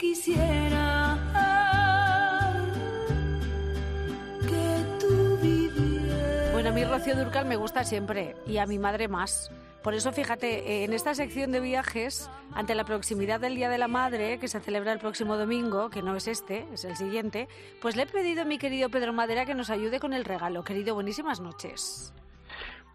quisiera que tú vivieras. Bueno, a mí Rocío Durcal me gusta siempre y a mi madre más. Por eso, fíjate, eh, en esta sección de viajes, ante la proximidad del Día de la Madre, que se celebra el próximo domingo, que no es este, es el siguiente, pues le he pedido a mi querido Pedro Madera que nos ayude con el regalo. Querido, buenísimas noches.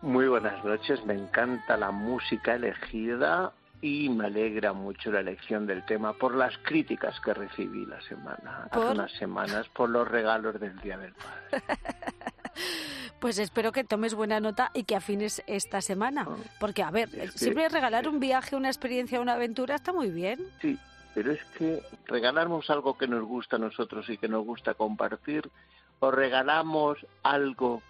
Muy buenas noches, me encanta la música elegida y me alegra mucho la elección del tema por las críticas que recibí la semana, hace unas semanas, por los regalos del Día del Padre. Pues espero que tomes buena nota y que afines esta semana. Ah. Porque, a ver, siempre regalar un viaje, una experiencia, una aventura está muy bien. Sí, pero es que regalarnos algo que nos gusta a nosotros y que nos gusta compartir, o regalamos algo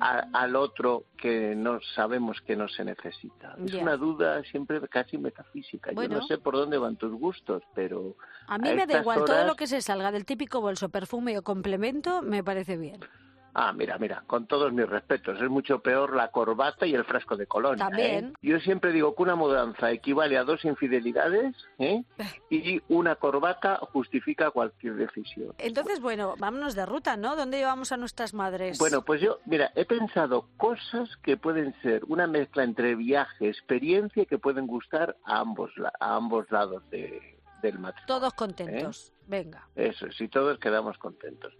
al otro que no sabemos que no se necesita. Es una duda siempre casi metafísica. Yo no sé por dónde van tus gustos, pero... A mí me da igual, todo lo que se salga del típico bolso, perfume o complemento me parece bien. Ah, mira, mira, con todos mis respetos, es mucho peor la corbata y el frasco de colonia. ¿eh? También. Yo siempre digo que una mudanza equivale a dos infidelidades ¿eh? y una corbata justifica cualquier decisión. Entonces, bueno, vámonos de ruta, ¿no? ¿Dónde llevamos a nuestras madres? Bueno, pues yo, mira, he pensado cosas que pueden ser una mezcla entre viaje, experiencia y que pueden gustar a ambos, a ambos lados de, del matrimonio. Todos contentos, ¿eh? venga. Eso, si todos quedamos contentos.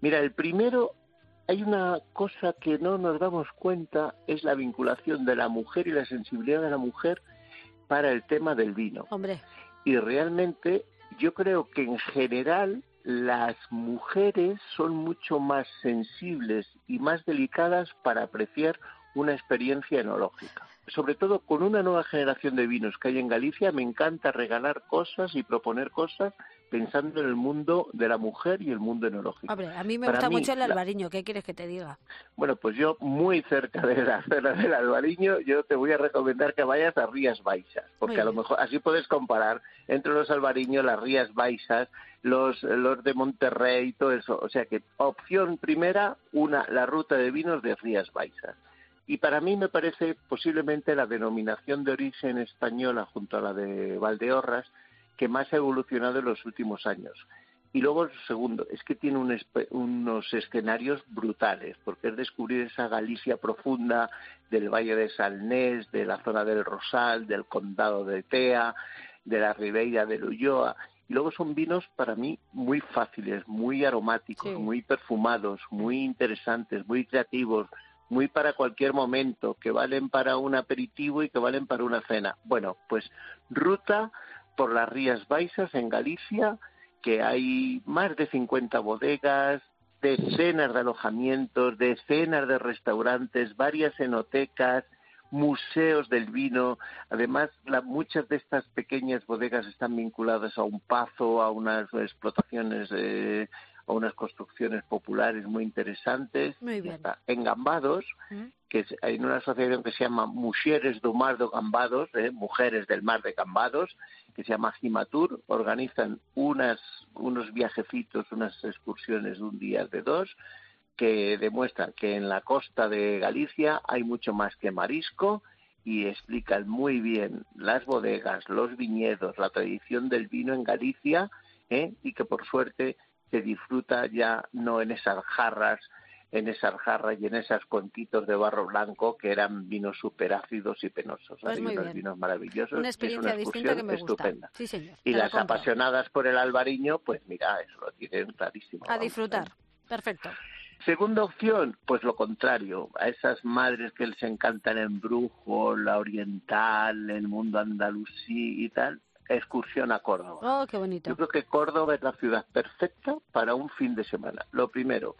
Mira, el primero hay una cosa que no nos damos cuenta, es la vinculación de la mujer y la sensibilidad de la mujer para el tema del vino. Hombre. Y realmente yo creo que en general las mujeres son mucho más sensibles y más delicadas para apreciar una experiencia enológica. Sobre todo con una nueva generación de vinos que hay en Galicia, me encanta regalar cosas y proponer cosas pensando en el mundo de la mujer y el mundo enológico. Hombre, a mí me gusta mucho el albariño, ¿qué quieres que te diga? Bueno, pues yo muy cerca de la zona del albariño, yo te voy a recomendar que vayas a Rías Baixas, porque a lo mejor así puedes comparar entre los albariños, las Rías Baixas, los, los de Monterrey, todo eso. O sea que opción primera, una, la ruta de vinos de Rías Baixas. Y para mí me parece posiblemente la denominación de origen española junto a la de Valdeorras, que más ha evolucionado en los últimos años. Y luego, el segundo, es que tiene unos escenarios brutales, porque es descubrir esa Galicia profunda del Valle de Salnés, de la zona del Rosal, del Condado de Tea, de la Ribeira de Ulloa. Y luego son vinos para mí muy fáciles, muy aromáticos, muy perfumados, muy interesantes, muy creativos, muy para cualquier momento, que valen para un aperitivo y que valen para una cena. Bueno, pues ruta por las Rías Baixas en Galicia, que hay más de 50 bodegas, decenas de alojamientos, decenas de restaurantes, varias enotecas, museos del vino. Además, muchas de estas pequeñas bodegas están vinculadas a un pazo, a unas explotaciones, a unas construcciones populares muy interesantes. Muy bien. En Gambados, ¿Mm? Que hay una asociación que se llama Mujeres do Mar de Gambados, ¿eh? Mujeres del Mar de Gambados, que se llama Gimatur, organizan unas, unos viajecitos, unas excursiones de un día, de dos, que demuestran que en la costa de Galicia hay mucho más que marisco y explican muy bien las bodegas, los viñedos, la tradición del vino en Galicia ¿eh? y que por suerte se disfruta ya no en esas jarras en esas jarras y en esos contitos de barro blanco que eran vinos superácidos y penosos. Pues Hay unos vinos maravillosos. Una experiencia distinta que me estupenda. Sí, señor. Y las apasionadas por el albariño, pues mira, eso lo tienen clarísimo. A disfrutar. Perfecto. Segunda opción, pues lo contrario, a esas madres que les encantan el brujo, la oriental, el mundo andalusí y tal, excursión a Córdoba. Oh, qué bonito. Yo creo que Córdoba es la ciudad perfecta para un fin de semana. Lo primero,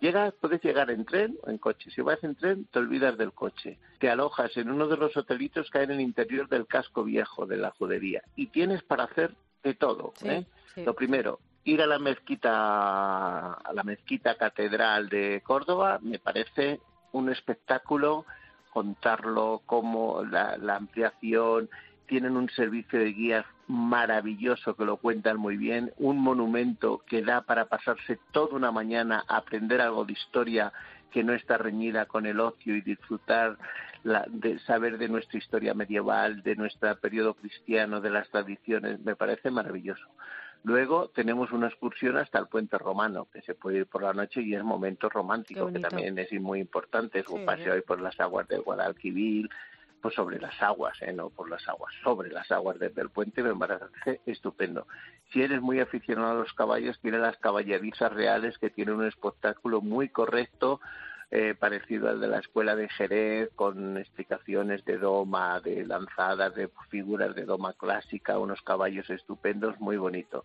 Llegas, puedes llegar en tren o en coche. Si vas en tren, te olvidas del coche. Te alojas en uno de los hotelitos que hay en el interior del casco viejo de la judería. Y tienes para hacer de todo. ¿eh? Lo primero, ir a la mezquita, a la mezquita catedral de Córdoba, me parece un espectáculo contarlo como la, la ampliación, tienen un servicio de guías maravilloso que lo cuentan muy bien, un monumento que da para pasarse toda una mañana a aprender algo de historia que no está reñida con el ocio y disfrutar de saber de nuestra historia medieval, de nuestro periodo cristiano, de las tradiciones, me parece maravilloso. Luego tenemos una excursión hasta el puente romano, que se puede ir por la noche y es momento romántico, que también es muy importante, es un paseo ahí por las aguas de Guadalquivir, pues sobre las aguas, ¿eh? no por las aguas, sobre las aguas desde el puente me parece estupendo. Si eres muy aficionado a los caballos, tiene las caballerizas reales que tienen un espectáculo muy correcto, eh, parecido al de la escuela de Jerez, con explicaciones de doma, de lanzadas, de figuras de doma clásica, unos caballos estupendos, muy bonito.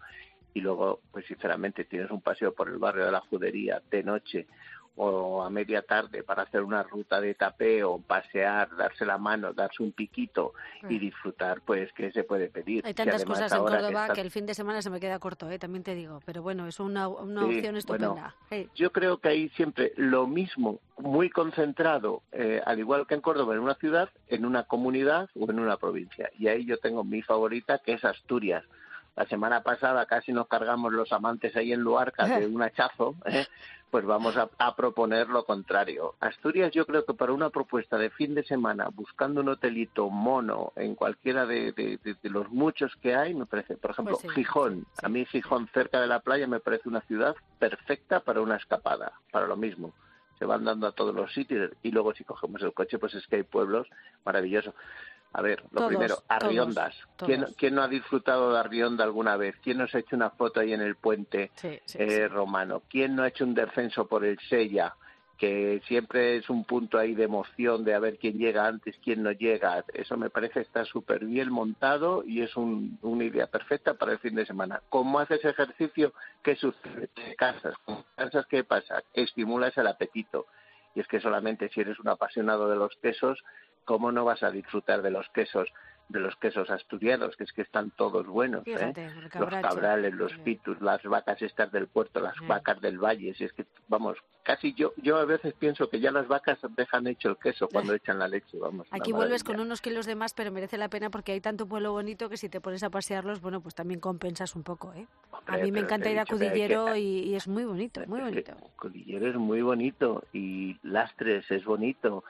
Y luego, pues sinceramente, tienes un paseo por el barrio de la Judería de noche o a media tarde para hacer una ruta de tapeo, pasear, darse la mano, darse un piquito y mm. disfrutar, pues, ¿qué se puede pedir? Hay tantas cosas en Córdoba que, el fin de semana se me queda corto, ¿eh? también te digo, pero bueno, es una, una opción estupenda. Yo creo que hay siempre lo mismo, muy concentrado, eh, al igual que en Córdoba, en una ciudad, en una comunidad o en una provincia. Y ahí yo tengo mi favorita, que es Asturias. La semana pasada casi nos cargamos los amantes ahí en Luarca de un hachazo, ¿eh? Pues vamos a, proponer lo contrario. Asturias yo creo que para una propuesta de fin de semana, buscando un hotelito mono en cualquiera de, los muchos que hay, me parece, por ejemplo, pues Gijón. A mí Gijón cerca de la playa me parece una ciudad perfecta para una escapada, para lo mismo se van dando a todos los sitios y luego si cogemos el coche pues es que hay pueblos maravillosos. A ver, lo primero, Arriondas. ¿Quién, ¿Quién, no ha disfrutado de Arrionda alguna vez? ¿Quién no ha hecho una foto ahí en el puente eh, romano? ¿Quién no ha hecho un descenso por el Sella? que siempre es un punto ahí de emoción de a ver quién llega antes, quién no llega. Eso me parece está súper bien montado y es una idea perfecta para el fin de semana. ¿Cómo haces ejercicio? ¿Qué sucede? Te cansas. cansas, ¿qué pasa? Estimulas el apetito. Y es que solamente si eres un apasionado de los quesos, ¿cómo no vas a disfrutar de los quesos? de los quesos asturianos, que es que están todos buenos. ¿eh? Los cabrales, los pitus, las vacas estas del puerto, las vacas del valle. Si es que, vamos, casi yo yo a veces pienso que ya las vacas dejan hecho el queso cuando echan la leche. vamos. Aquí vuelves con unos kilos de más, pero merece la pena porque hay tanto pueblo bonito que si te pones a pasearlos, bueno, pues también compensas un poco. ¿eh? a mí me encanta ir a Cudillero y, es muy bonito, muy bonito. Cudillero es muy bonito y Lastres es bonito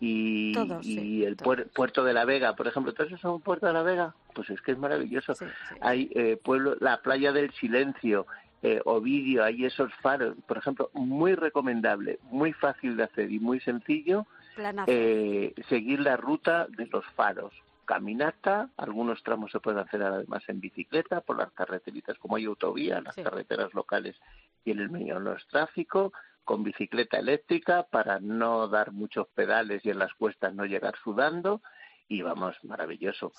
y, y el puerto de la Vega, por ejemplo, ¿tú has un puerto de la Vega? Pues es que es maravilloso. Hay eh, pueblo, la playa del silencio, eh, Ovidio, hay esos faros, por ejemplo, muy recomendable, muy fácil de hacer y muy sencillo, eh, seguir la ruta de los faros. Caminata, algunos tramos se pueden hacer además en bicicleta por las carreteritas, como hay autovía, las carreteras locales y en el medio no es tráfico, con bicicleta eléctrica para no dar muchos pedales y en las cuestas no llegar sudando y vamos, maravilloso.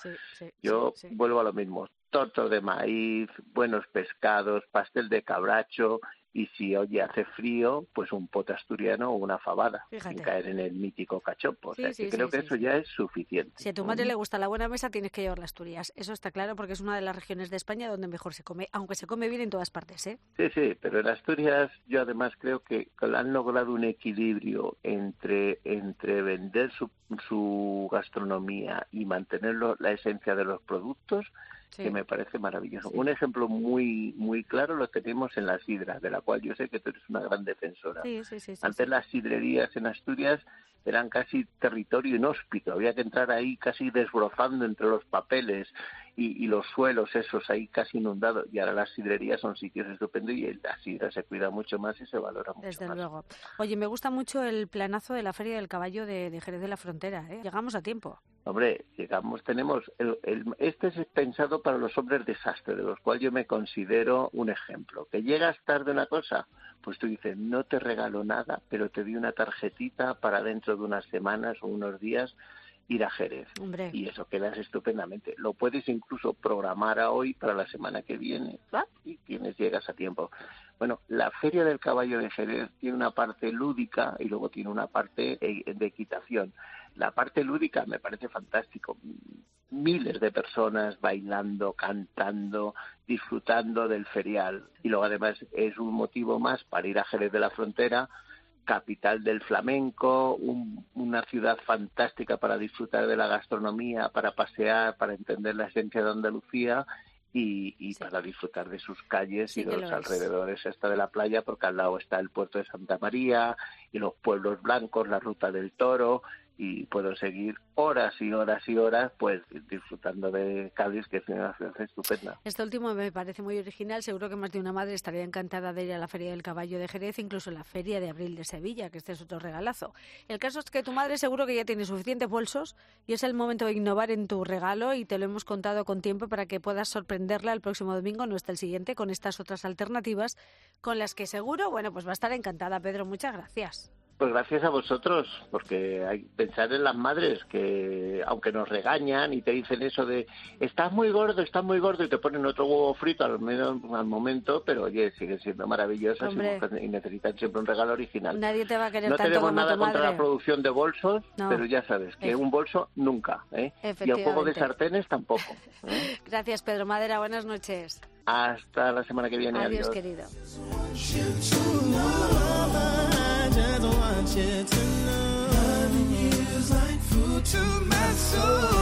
Yo vuelvo a lo mismo, torto de maíz, buenos pescados, pastel de cabracho y si oye hace frío, pues un pote asturiano o una fabada, sin caer en el mítico cachopo. o sea, que creo que eso ya es suficiente. Si a tu madre le gusta la buena mesa, tienes que llevar las Asturias. Eso está claro porque es una de las regiones de España donde mejor se come, aunque se come bien en todas partes, ¿eh? Sí, sí, pero en Asturias yo además creo que han logrado un equilibrio entre, entre vender su, su gastronomía y mantener la esencia de los productos que me parece maravilloso. Un ejemplo muy muy claro lo tenemos en la sidra, de la cual yo sé que tú eres una gran defensora. Antes las sidrerías en Asturias eran casi territorio inhóspito, había que entrar ahí casi desbrozando entre los papeles y, los suelos esos ahí casi inundados. Y ahora las sidrerías son sitios estupendos y la sidra se cuida mucho más y se valora mucho Desde luego. Oye, me gusta mucho el planazo de la Feria del Caballo de, Jerez de la Frontera. ¿eh? Llegamos a tiempo. Hombre, llegamos, tenemos, el, este es pensado para los hombres desastre, de los cuales yo me considero un ejemplo. Que llegas tarde una cosa, pues tú dices, no te regalo nada, pero te di una tarjetita para dentro de unas semanas o unos días ir a Jerez. Y eso quedas estupendamente. Lo puedes incluso programar a hoy para la semana que viene y tienes, llegas a tiempo. Bueno, la Feria del Caballo de Jerez tiene una parte lúdica y luego tiene una parte eh, de equitación. La parte lúdica me parece fantástico. Miles de personas bailando, cantando, disfrutando del ferial. Y luego además es un motivo más para ir a Jerez de la Frontera capital del flamenco, una ciudad fantástica para disfrutar de la gastronomía, para pasear, para entender la esencia de Andalucía y, para disfrutar de sus calles y de los alrededores hasta de la playa, porque al lado está el puerto de Santa María y los pueblos blancos, la ruta del toro, y puedo seguir horas y horas y horas pues disfrutando de Cádiz, que es una ciudad estupenda. Este último me parece muy original, seguro que más de una madre estaría encantada de ir a la Feria del Caballo de Jerez, incluso la Feria de Abril de Sevilla, que este es otro regalazo. El caso es que tu madre seguro que ya tiene suficientes bolsos y es el momento de innovar en tu regalo y te lo hemos contado con tiempo para que puedas sorprenderla el próximo domingo, no está el siguiente, con estas otras alternativas con las que seguro, bueno, pues va a estar encantada. Pedro, muchas gracias. Pues gracias a vosotros, porque hay pensar en las madres que, aunque nos regañan y te dicen eso de estás muy gordo, estás muy gordo y te ponen otro huevo frito al menos al momento, pero oye, siguen siendo maravillosas y, necesitan siempre un regalo original. Nadie te va a querer no tenemos nada contra la producción de bolsos, pero ya sabes que un bolso nunca, ¿eh? y el juego de sartenes tampoco. ¿eh? Gracias, Pedro Madera. Buenas noches. Hasta la semana que viene. Adiós. querido. want to know. Loving you is like food to my soul.